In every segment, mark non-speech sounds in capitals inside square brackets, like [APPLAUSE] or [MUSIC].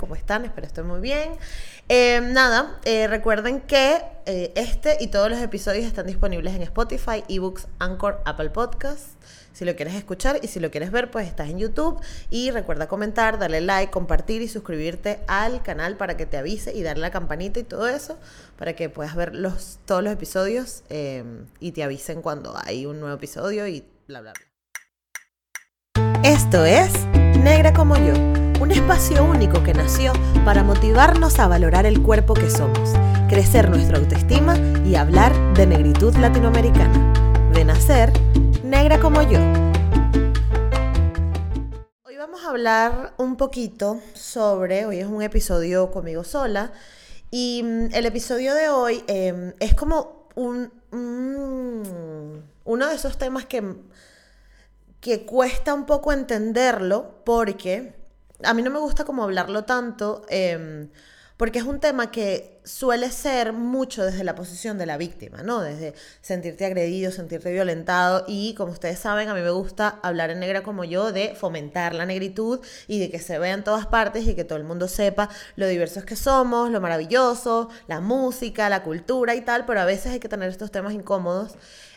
¿Cómo están? Espero estén muy bien. Eh, nada, eh, recuerden que eh, este y todos los episodios están disponibles en Spotify, eBooks, Anchor, Apple Podcasts. Si lo quieres escuchar y si lo quieres ver, pues estás en YouTube. Y recuerda comentar, darle like, compartir y suscribirte al canal para que te avise y darle la campanita y todo eso para que puedas ver los, todos los episodios y te avisen cuando hay un nuevo episodio y bla, bla, bla. Esto es Negra como yo, un espacio único que nació para motivarnos a valorar el cuerpo que somos, crecer nuestra autoestima y hablar de negritud latinoamericana. De nacer, negra como yo. Hoy vamos a hablar un poquito sobre, hoy es un episodio conmigo sola, y mm, el episodio de hoy em, es como un, uno de esos temas que que cuesta un poco entenderlo porque a mí no me gusta como hablarlo tanto, em, porque es un tema que suele ser mucho desde la posición de la víctima, ¿no? Desde sentirte agredido, sentirte violentado y como ustedes saben, a mí me gusta hablar en negra como yo de fomentar la negritud y de que se vea en todas partes y que todo el mundo sepa lo diversos que somos, lo maravilloso, la música, la cultura y tal, pero a veces hay que tener estos temas incómodos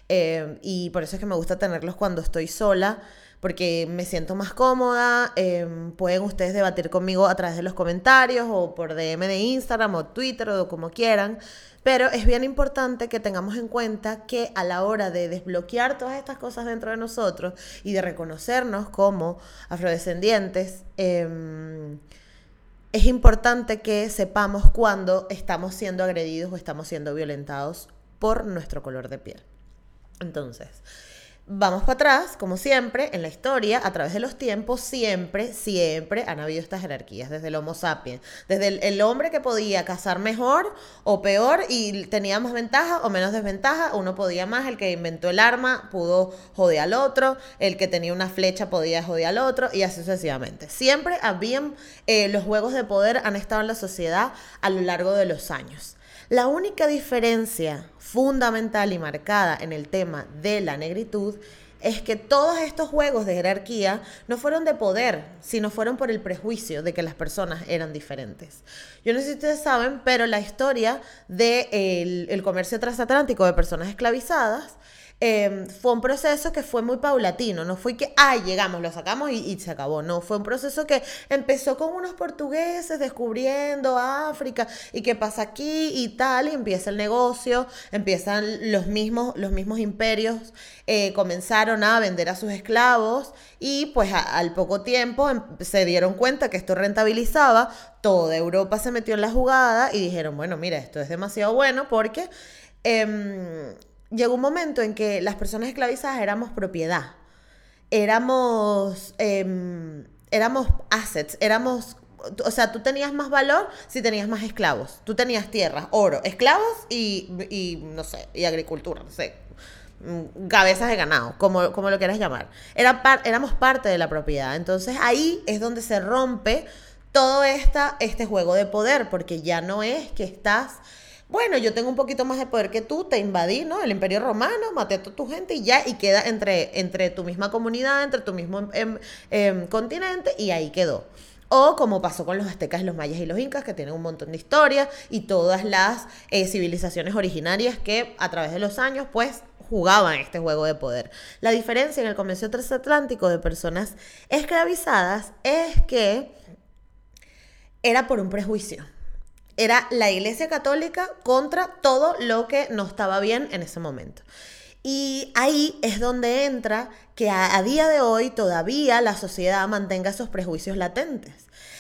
eh, y por eso es que me gusta tenerlos cuando estoy sola, porque me siento más cómoda. Eh, pueden ustedes debatir conmigo a través de los comentarios o por DM de Instagram o Twitter o como quieran. Pero es bien importante que tengamos en cuenta que a la hora de desbloquear todas estas cosas dentro de nosotros y de reconocernos como afrodescendientes, em, es importante que sepamos cuando estamos siendo agredidos o estamos siendo violentados por nuestro color de piel. Entonces, vamos para atrás, como siempre, en la historia, a través de los tiempos, siempre, siempre han habido estas jerarquías, desde el Homo sapiens, desde el, hombre que podía cazar mejor o peor y tenía más ventaja o menos desventaja, uno podía más, el que inventó el arma pudo joder al otro, el que tenía una flecha podía joder al otro y así sucesivamente. Siempre habían, eh, los juegos de poder han estado en la sociedad a lo largo de los años. La única diferencia fundamental y marcada en el tema de la negritud es que todos estos juegos de jerarquía no fueron de poder, sino fueron por el prejuicio de que las personas eran diferentes. Yo no sé si ustedes saben, pero la historia del el comercio transatlántico de personas esclavizadas Em, fue un proceso que fue muy paulatino, no fue que, ay, llegamos, lo sacamos y, se acabó, no, fue un proceso que empezó con unos portugueses descubriendo África y qué pasa aquí y tal, y empieza el negocio, empiezan los mismos, los mismos imperios, eh, comenzaron a vender a sus esclavos y pues al poco tiempo em, se dieron cuenta que esto rentabilizaba, toda Europa se metió en la jugada y dijeron, bueno, mira, esto es demasiado bueno porque... Em, llegó un momento en que las personas esclavizadas éramos propiedad, éramos, em, éramos assets, éramos, o sea, tú tenías más valor si tenías más esclavos, tú tenías tierras, oro, esclavos y, y no sé, y agricultura, no sé, mm, cabezas de ganado, como, como lo quieras llamar. Era éramos parte de la propiedad. Entonces ahí es donde se rompe todo esta, este juego de poder, porque ya no es que estás bueno, yo tengo un poquito más de poder que tú, te invadí, ¿no? El imperio romano, maté a toda tu gente y ya, y queda entre, entre tu misma comunidad, entre tu mismo em, em, continente, y ahí quedó. O como pasó con los aztecas, los mayas y los incas, que tienen un montón de historia, y todas las eh, civilizaciones originarias que a través de los años, pues, jugaban este juego de poder. La diferencia en el comercio transatlántico de personas esclavizadas es que era por un prejuicio era la Iglesia Católica contra todo lo que no estaba bien en ese momento. Y ahí es donde entra que a, día de hoy todavía la sociedad mantenga esos prejuicios latentes.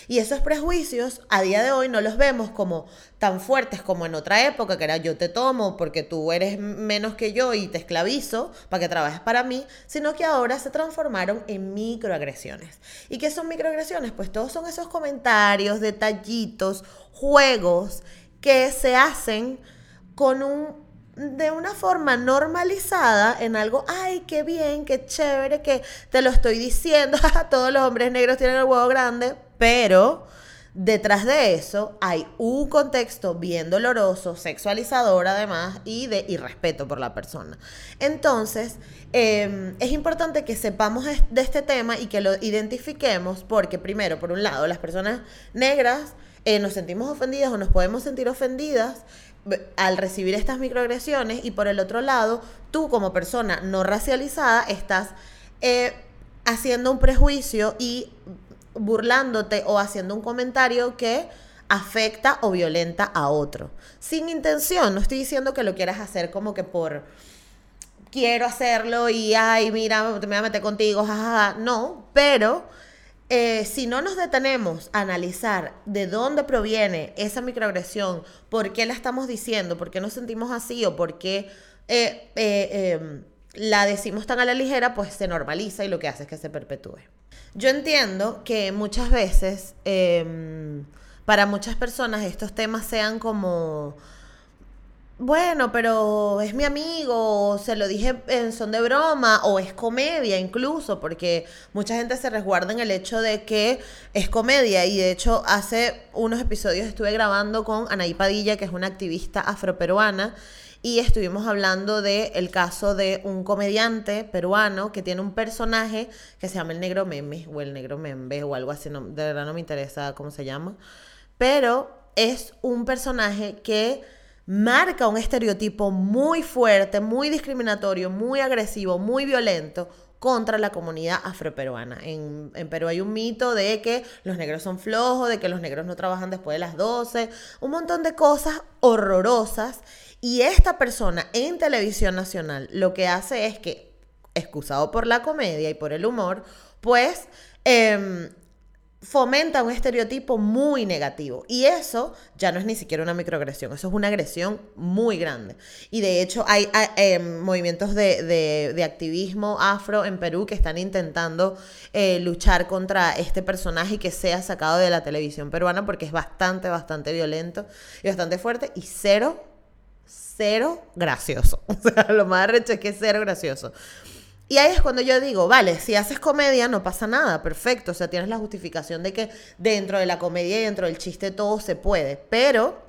Y esos prejuicios a día de hoy no los vemos como tan fuertes como en otra época, que era yo te tomo porque tú eres menos que yo y te esclavizo para que trabajes para mí, sino que ahora se transformaron en microagresiones. ¿Y qué son microagresiones? Pues todos son esos comentarios, detallitos, juegos que se hacen con un de una forma normalizada en algo, ay, qué bien, qué chévere, que te lo estoy diciendo, [LAUGHS] todos los hombres negros tienen el huevo grande, pero detrás de eso hay un contexto bien doloroso, sexualizador además, y de irrespeto por la persona. Entonces, em, es importante que sepamos de este tema y que lo identifiquemos porque primero, por un lado, las personas negras eh, nos sentimos ofendidas o nos podemos sentir ofendidas al recibir estas microagresiones y por el otro lado, tú como persona no racializada estás eh, haciendo un prejuicio y burlándote o haciendo un comentario que afecta o violenta a otro. Sin intención, no estoy diciendo que lo quieras hacer como que por quiero hacerlo y ay, mira, me voy a meter contigo, jajaja. No, pero eh, si no nos detenemos a analizar de dónde proviene esa microagresión, por qué la estamos diciendo, por qué nos sentimos así o por qué eh, eh, em, la decimos tan a la ligera, pues se normaliza y lo que hace es que se perpetúe. Yo entiendo que muchas veces em, para muchas personas estos temas sean como bueno, pero es mi amigo, se lo dije en son de broma, o es comedia incluso, porque mucha gente se resguarda en el hecho de que es comedia. Y de hecho, hace unos episodios estuve grabando con Anaí Padilla, que es una activista afroperuana, y estuvimos hablando del el caso de un comediante peruano que tiene un personaje que se llama el negro meme, o el negro membe, o algo así, de verdad no me interesa cómo se llama, pero es un personaje que marca un estereotipo muy fuerte, muy discriminatorio, muy agresivo, muy violento contra la comunidad afroperuana. En, en, Perú hay un mito de que los negros son flojos, de que los negros no trabajan después de las 12, un montón de cosas horrorosas. Y esta persona en televisión nacional lo que hace es que, excusado por la comedia y por el humor, pues eh, fomenta un estereotipo muy negativo. Y eso ya no es ni siquiera una microagresión, eso es una agresión muy grande. Y de hecho hay, em, movimientos de, activismo afro en Perú que están intentando eh, luchar contra este personaje que sea sacado de la televisión peruana porque es bastante, bastante violento y bastante fuerte y cero, cero gracioso. [LAUGHS] O sea, lo más recho es que es cero gracioso. Y ahí es cuando yo digo, vale, si haces comedia no pasa nada, perfecto, o sea, tienes la justificación de que dentro de la comedia y dentro del chiste todo se puede, pero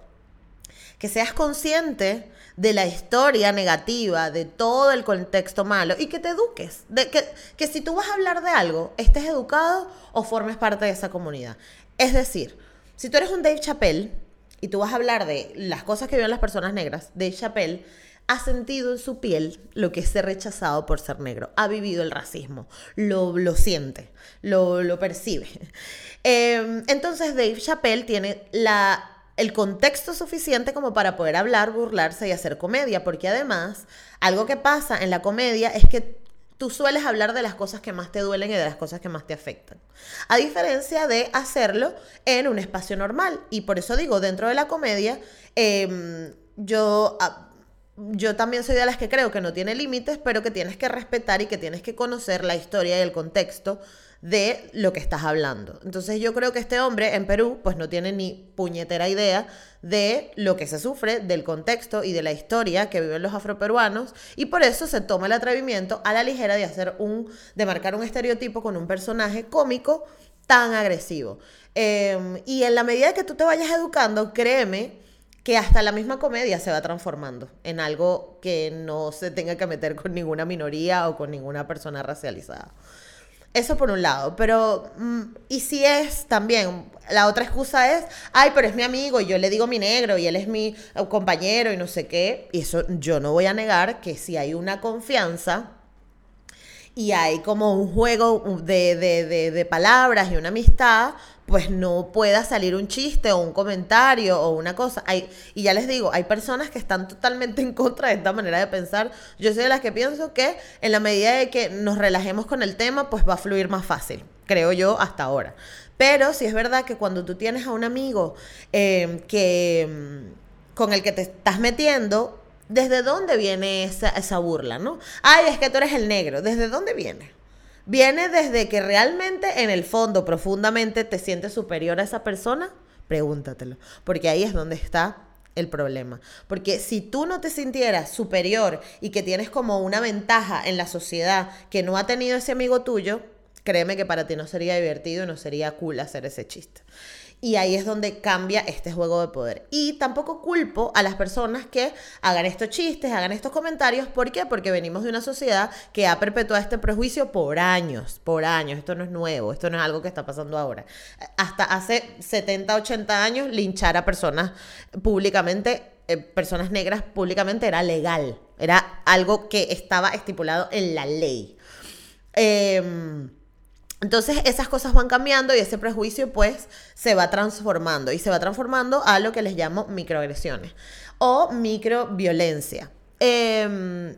que seas consciente de la historia negativa, de todo el contexto malo y que te eduques, de que, que si tú vas a hablar de algo, estés educado o formes parte de esa comunidad. Es decir, si tú eres un Dave Chappelle y tú vas a hablar de las cosas que viven las personas negras, Dave Chappelle ha sentido en su piel lo que es ser rechazado por ser negro, ha vivido el racismo, lo, lo siente, lo, lo percibe. [LAUGHS] Em, entonces Dave Chappelle tiene la, el contexto suficiente como para poder hablar, burlarse y hacer comedia, porque además algo que pasa en la comedia es que tú sueles hablar de las cosas que más te duelen y de las cosas que más te afectan. A diferencia de hacerlo en un espacio normal. Y por eso digo, dentro de la comedia, em, yo ah, yo también soy de las que creo que no tiene límites, pero que tienes que respetar y que tienes que conocer la historia y el contexto de lo que estás hablando. Entonces yo creo que este hombre en Perú pues no tiene ni puñetera idea de lo que se sufre, del contexto y de la historia que viven los afroperuanos y por eso se toma el atrevimiento a la ligera de hacer un, de marcar un estereotipo con un personaje cómico tan agresivo. Em, y en la medida que tú te vayas educando, créeme, que hasta la misma comedia se va transformando en algo que no se tenga que meter con ninguna minoría o con ninguna persona racializada. Eso por un lado, pero mm, y si es también, la otra excusa es, ay, pero es mi amigo y yo le digo mi negro y él es mi eh, compañero y no sé qué, y eso yo no voy a negar que si hay una confianza y hay como un juego de, de palabras y una amistad, pues no pueda salir un chiste o un comentario o una cosa. Hay, y ya les digo, hay personas que están totalmente en contra de esta manera de pensar. Yo soy de las que pienso que en la medida de que nos relajemos con el tema, pues va a fluir más fácil, creo yo, hasta ahora. Pero sí es verdad que cuando tú tienes a un amigo eh, que, mm, con el que te estás metiendo, ¿desde dónde viene esa, esa burla, no? Ay, es que tú eres el negro. ¿Desde dónde viene? ¿Viene desde que realmente en el fondo, profundamente, te sientes superior a esa persona? Pregúntatelo, porque ahí es donde está el problema. Porque si tú no te sintieras superior y que tienes como una ventaja en la sociedad que no ha tenido ese amigo tuyo, créeme que para ti no sería divertido y no sería cool hacer ese chiste. Y ahí es donde cambia este juego de poder. Y tampoco culpo a las personas que hagan estos chistes, hagan estos comentarios. ¿Por qué? Porque venimos de una sociedad que ha perpetuado este prejuicio por años, por años. Esto no es nuevo, esto no es algo que está pasando ahora. Hasta hace 70, 80 años, linchar a personas públicamente, eh, personas negras públicamente era legal. Era algo que estaba estipulado en la ley. Eh, entonces esas cosas van cambiando y ese prejuicio pues se va transformando y se va transformando a lo que les llamo microagresiones o microviolencia. Eh,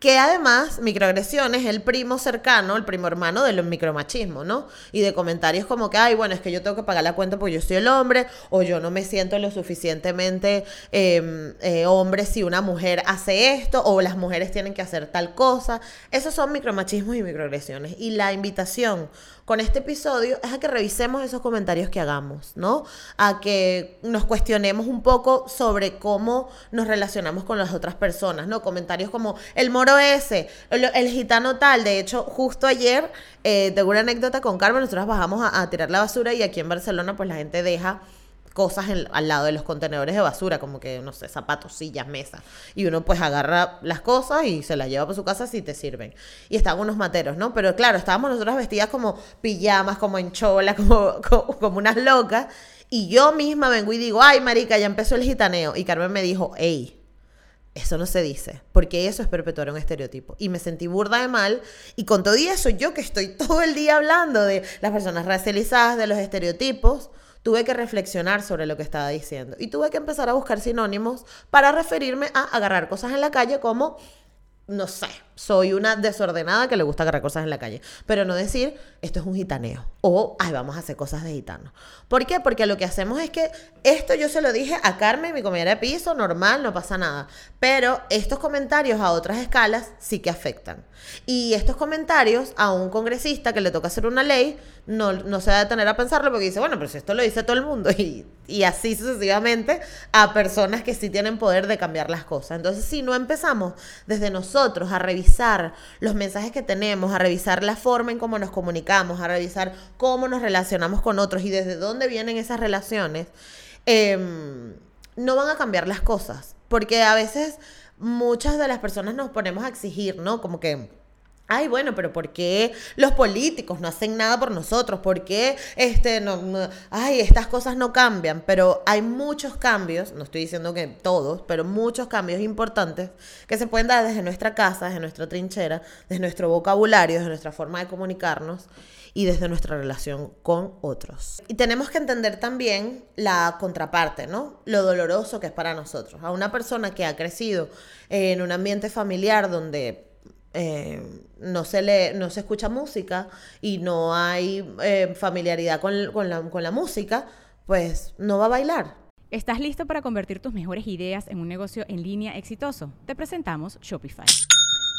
que además, microagresión es el primo cercano, el primo hermano de los micromachismos, ¿no? Y de comentarios como que, ay, bueno, es que yo tengo que pagar la cuenta porque yo soy el hombre, o yo no me siento lo suficientemente eh, eh, hombre si una mujer hace esto, o las mujeres tienen que hacer tal cosa. Esos son micromachismos y microagresiones. Y la invitación con este episodio es a que revisemos esos comentarios que hagamos, ¿no? A que nos cuestionemos un poco sobre cómo nos relacionamos con las otras personas, ¿no? Comentarios como el moro ese, el, gitano tal. De hecho, justo ayer, eh, tengo una anécdota con Carmen, nosotros bajamos a, a tirar la basura y aquí en Barcelona pues la gente deja cosas al lado de los contenedores de basura, como que, no sé, zapatos, sillas, mesas. Y uno pues agarra las cosas y se las lleva para su casa si te sirven. Y estaban unos materos, ¿no? Pero claro, estábamos nosotras vestidas como pijamas, como en chola, [LAUGHS] como, como, como unas locas. Y yo misma vengo y digo, ay, marica, ya empezó el gitaneo. Y Carmen me dijo, hey, eso no se dice, porque eso es perpetuar un estereotipo. Y me sentí burda de mal. Y con todo eso, yo que estoy [LAUGHS] todo el día hablando de las personas racializadas, de los estereotipos, tuve que reflexionar sobre lo que estaba diciendo y tuve que empezar a buscar sinónimos para referirme a agarrar cosas en la calle como, no sé, soy una desordenada que le gusta agarrar cosas en la calle, pero no decir, esto es un gitaneo o, ay, vamos a hacer cosas de gitano. ¿Por qué? Porque lo que hacemos es que esto yo se lo dije a Carmen, mi compañera de piso, normal, no pasa nada, pero estos comentarios a otras escalas sí que afectan. Y estos comentarios a un congresista que le toca hacer una ley, no, no se va a detener a pensarlo porque dice, bueno, pero si esto lo dice todo el mundo [LAUGHS] y, y así sucesivamente a personas que sí tienen poder de cambiar las cosas. Entonces, si no empezamos desde nosotros a revisar los mensajes que tenemos, a revisar la forma en cómo nos comunicamos, a revisar cómo nos relacionamos con otros y desde dónde vienen esas relaciones, em, no van a cambiar las cosas. Porque a veces muchas de las personas nos ponemos a exigir, ¿no? Como que Ay, bueno, pero ¿por qué los políticos no hacen nada por nosotros? ¿Por qué este, no, ay, estas cosas no cambian? Pero hay muchos cambios, no estoy diciendo que todos, pero muchos cambios importantes que se pueden dar desde nuestra casa, desde nuestra trinchera, desde nuestro vocabulario, desde nuestra forma de comunicarnos y desde nuestra relación con otros. Y tenemos que entender también la contraparte, ¿no? Lo doloroso que es para nosotros. A una persona que ha crecido en un ambiente familiar donde eh, no, se le, no se escucha música y no hay eh, familiaridad con, con, la, con la música, pues no va a bailar. ¿Estás listo para convertir tus mejores ideas en un negocio en línea exitoso? Te presentamos Shopify.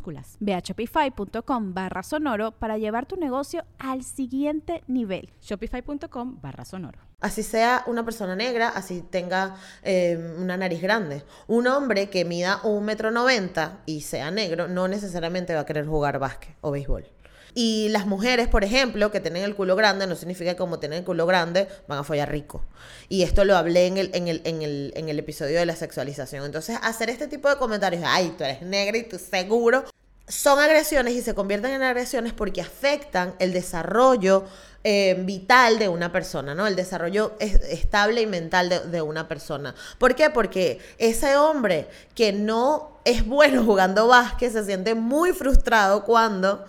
minúsculas. Ve a shopify.com barra sonoro para llevar tu negocio al siguiente nivel. Shopify.com barra sonoro. Así sea una persona negra, así tenga eh, una nariz grande. Un hombre que mida un metro noventa y sea negro no necesariamente va a querer jugar básquet o béisbol. Y las mujeres, por ejemplo, que tienen el culo grande, no significa que como tienen el culo grande van a follar rico. Y esto lo hablé en el, en el, en el, en el episodio de la sexualización. Entonces, hacer este tipo de comentarios, ay, tú eres negra y tú seguro, son agresiones y se convierten en agresiones porque afectan el desarrollo eh, vital de una persona, ¿no? El desarrollo estable y mental de, de, una persona. ¿Por qué? Porque ese hombre que no es bueno jugando básquet se siente muy frustrado cuando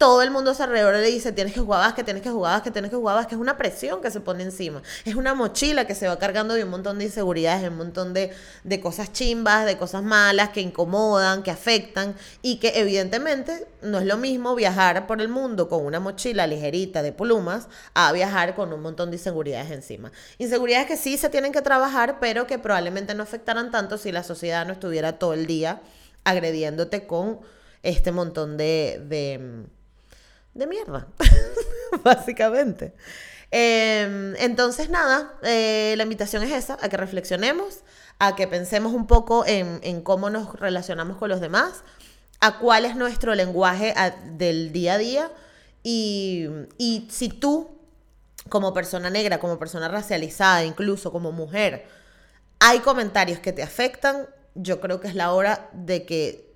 todo el mundo a su alrededor le dice, tienes que jugar que tienes que jugar que tienes que jugar que es una presión que se pone encima. Es una mochila que se va cargando de un montón de inseguridades, de un montón de, de cosas chimbas, de cosas malas que incomodan, que afectan y que evidentemente no es lo mismo viajar por el mundo con una mochila ligerita de plumas a viajar con un montón de inseguridades encima. Inseguridades que sí se tienen que trabajar, pero que probablemente no afectaran tanto si la sociedad no estuviera todo el día agrediéndote con este montón de, de de mierda, [LAUGHS] básicamente. Em, entonces, nada, eh, la invitación es esa, a que reflexionemos, a que pensemos un poco en, cómo nos relacionamos con los demás, a cuál es nuestro lenguaje del día a día y, y si tú, como persona negra, como persona racializada, incluso como mujer, hay comentarios que te afectan, yo creo que es la hora de que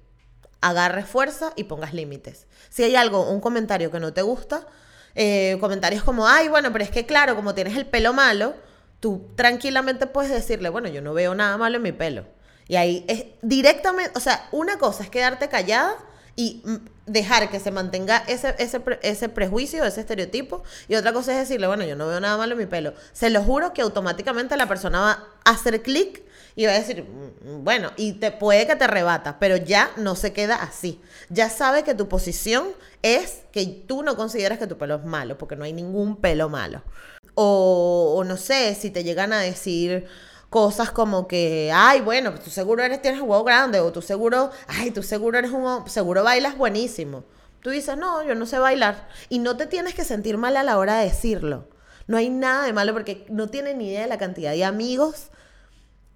agarres fuerza y pongas límites. Si hay algo, un comentario que no te gusta, eh, comentarios como, ay, bueno, pero es que claro, como tienes el pelo malo, tú tranquilamente puedes decirle, bueno, yo no veo nada malo en mi pelo. Y ahí es directamente, o sea, una cosa es quedarte callada y mm, dejar que se mantenga ese, ese, ese prejuicio, ese estereotipo. Y otra cosa es decirle, bueno, yo no veo nada malo en mi pelo. Se lo juro que automáticamente la persona va a hacer clic y va a decir, mm, bueno, y te puede que te rebata, pero ya no se queda así. Ya sabe que tu posición es que tú no consideras que tu pelo es malo, porque no hay ningún pelo malo. O, no sé, si te llegan a decir cosas como que, ay, bueno, tú seguro eres, tienes huevo grande, o tú seguro, ay, tú seguro eres un, seguro bailas buenísimo. Tú dices, no, yo no sé bailar. Y no te tienes que sentir mal a la hora de decirlo. No hay nada de malo porque no tienen ni idea de la cantidad de amigos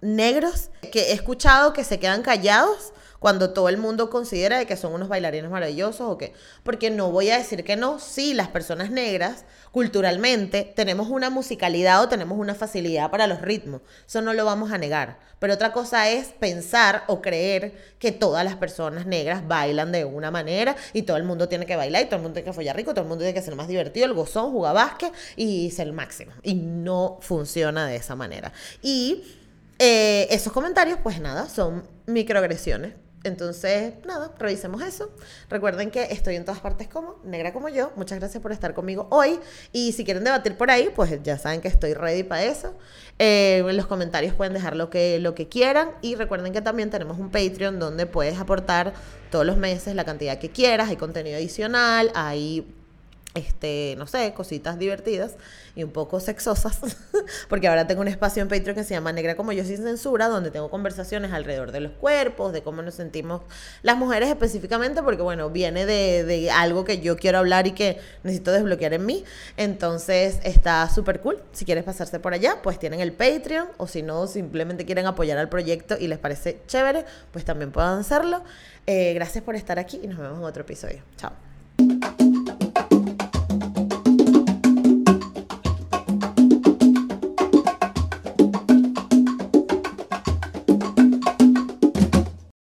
negros que he escuchado que se quedan callados cuando todo el mundo considera que son unos bailarines maravillosos o que porque no voy a decir que no, sí, las personas negras culturalmente tenemos una musicalidad o tenemos una facilidad para los ritmos, eso no lo vamos a negar, pero otra cosa es pensar o creer que todas las personas negras bailan de una manera y todo el mundo tiene que bailar y todo el mundo tiene que follar rico, todo el mundo tiene que ser más divertido, el gozón, jugar básquet y ser el máximo. Y no funciona de esa manera. Y eh, esos comentarios, pues nada, son microagresiones. Entonces, nada, revisemos eso. Recuerden que estoy en todas partes como negra como yo. Muchas gracias por estar conmigo hoy. Y si quieren debatir por ahí, pues ya saben que estoy ready para eso. Eh, en los comentarios pueden dejar lo que, lo que quieran. Y recuerden que también tenemos un Patreon donde puedes aportar todos los meses la cantidad que quieras. Hay contenido adicional, hay este, no sé, cositas divertidas y un poco sexosas, [LAUGHS] porque ahora tengo un espacio en Patreon que se llama Negra como yo sin censura, donde tengo conversaciones alrededor de los cuerpos, de cómo nos sentimos las mujeres específicamente, porque bueno, viene de, de algo que yo quiero hablar y que necesito desbloquear en mí, entonces está súper cool, si quieres pasarse por allá, pues tienen el Patreon, o si no, simplemente quieren apoyar al proyecto y les parece chévere, pues también puedan hacerlo. Eh, gracias por estar aquí y nos vemos en otro episodio. Chao.